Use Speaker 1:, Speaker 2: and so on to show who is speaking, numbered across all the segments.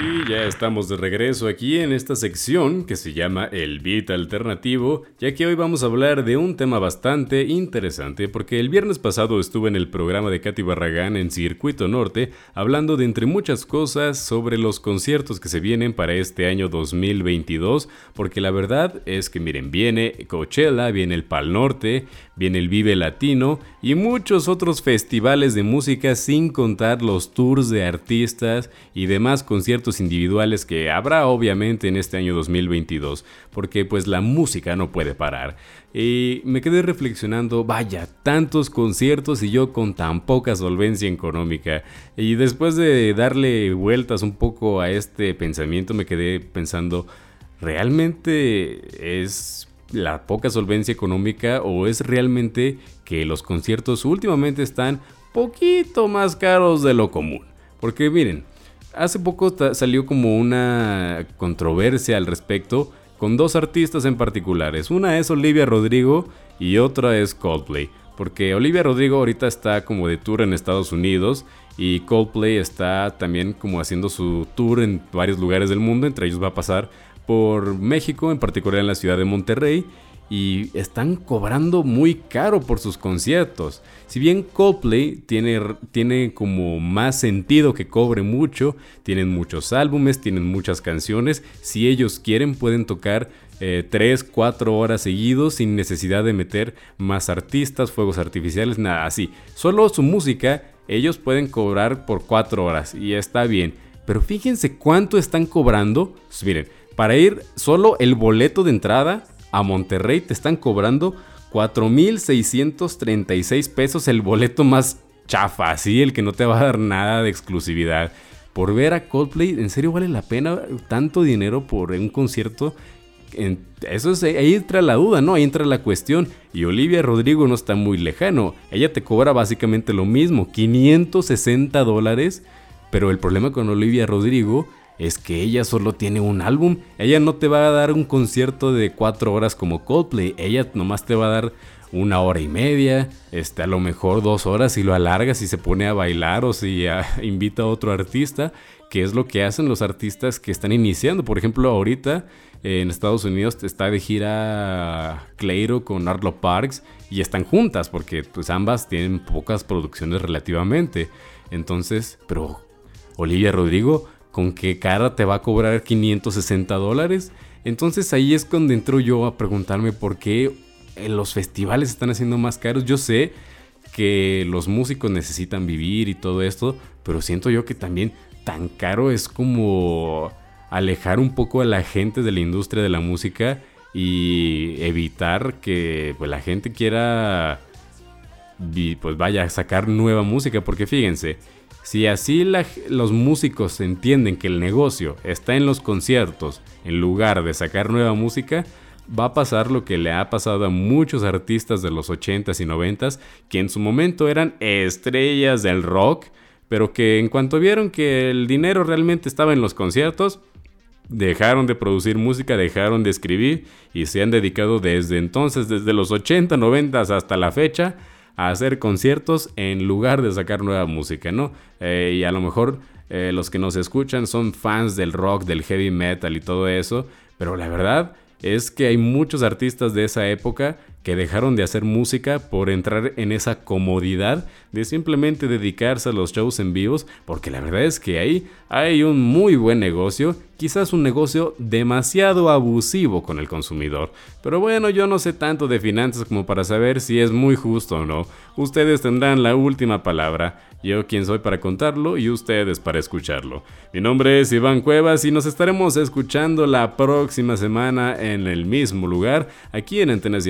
Speaker 1: Y ya estamos de regreso aquí en esta sección que se llama El Beat Alternativo, ya que hoy vamos a hablar de un tema bastante interesante, porque el viernes pasado estuve en el programa de Katy Barragán en Circuito Norte, hablando de entre muchas cosas sobre los conciertos que se vienen para este año 2022, porque la verdad es que miren, viene Coachella, viene el Pal Norte, viene el Vive Latino y muchos otros festivales de música sin contar los tours de artistas y demás conciertos individuales que habrá obviamente en este año 2022, porque pues la música no puede parar. Y me quedé reflexionando, vaya, tantos conciertos y yo con tan poca solvencia económica. Y después de darle vueltas un poco a este pensamiento, me quedé pensando, ¿realmente es la poca solvencia económica o es realmente que los conciertos últimamente están poquito más caros de lo común? Porque miren, Hace poco salió como una controversia al respecto con dos artistas en particulares. Una es Olivia Rodrigo y otra es Coldplay. Porque Olivia Rodrigo ahorita está como de tour en Estados Unidos y Coldplay está también como haciendo su tour en varios lugares del mundo. Entre ellos va a pasar por México, en particular en la ciudad de Monterrey y están cobrando muy caro por sus conciertos. Si bien Coldplay tiene, tiene como más sentido que cobre mucho, tienen muchos álbumes, tienen muchas canciones, si ellos quieren pueden tocar 3, eh, 4 horas seguidos sin necesidad de meter más artistas, fuegos artificiales, nada así. Solo su música ellos pueden cobrar por 4 horas y está bien. Pero fíjense cuánto están cobrando. Miren, para ir solo el boleto de entrada a Monterrey te están cobrando 4.636 pesos el boleto más chafa, así el que no te va a dar nada de exclusividad. Por ver a Coldplay, ¿en serio vale la pena tanto dinero por un concierto? eso es, ahí entra la duda, ¿no? Ahí entra la cuestión. Y Olivia Rodrigo no está muy lejano. Ella te cobra básicamente lo mismo, 560 dólares. Pero el problema con Olivia Rodrigo es que ella solo tiene un álbum. Ella no te va a dar un concierto de cuatro horas como Coldplay. Ella nomás te va a dar una hora y media, este, a lo mejor dos horas si lo alarga, si se pone a bailar o si invita a otro artista, que es lo que hacen los artistas que están iniciando. Por ejemplo, ahorita en Estados Unidos está de gira Cleiro con Arlo Parks y están juntas porque pues ambas tienen pocas producciones relativamente. Entonces, pero Olivia Rodrigo ¿con qué cara te va a cobrar 560 dólares? Entonces ahí es cuando entro yo a preguntarme por qué eh, los festivales están haciendo más caros. Yo sé que los músicos necesitan vivir y todo esto, pero siento yo que también tan caro es como alejar un poco a la gente de la industria de la música y evitar que pues, la gente quiera pues vaya a sacar nueva música porque fíjense si así los músicos entienden que el negocio está en los conciertos en lugar de sacar nueva música, va a pasar lo que le ha pasado a muchos artistas de los 80s y 90s que en su momento eran estrellas del rock, pero que en cuanto vieron que el dinero realmente estaba en los conciertos, dejaron de producir música, dejaron de escribir y se han dedicado desde entonces, desde los 80, 90 hasta la fecha, a hacer conciertos en lugar de sacar nueva música, ¿no? Eh, y a lo mejor eh, los que nos escuchan son fans del rock, del heavy metal y todo eso, pero la verdad es que hay muchos artistas de esa época que dejaron de hacer música por entrar en esa comodidad de simplemente dedicarse a los shows en vivos, porque la verdad es que ahí hay un muy buen negocio, quizás un negocio demasiado abusivo con el consumidor. Pero bueno, yo no sé tanto de finanzas como para saber si es muy justo o no. Ustedes tendrán la última palabra. Yo quién soy para contarlo y ustedes para escucharlo. Mi nombre es Iván Cuevas y nos estaremos escuchando la próxima semana en el mismo lugar, aquí en Antena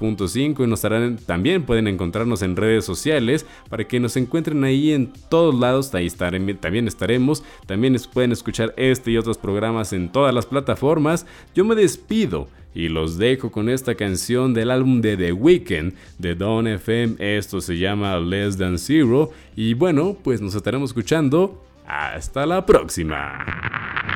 Speaker 1: 102.5 y nos estarán, también pueden encontrarnos en redes sociales para que nos encuentren ahí en todos lados, ahí también estaremos, también pueden escuchar este y otros programas en todas las plataformas. Yo me despido y los dejo con esta canción del álbum de The Weeknd de Don FM. Esto se llama Less Than Zero. Y bueno, pues nos estaremos escuchando. Hasta la próxima.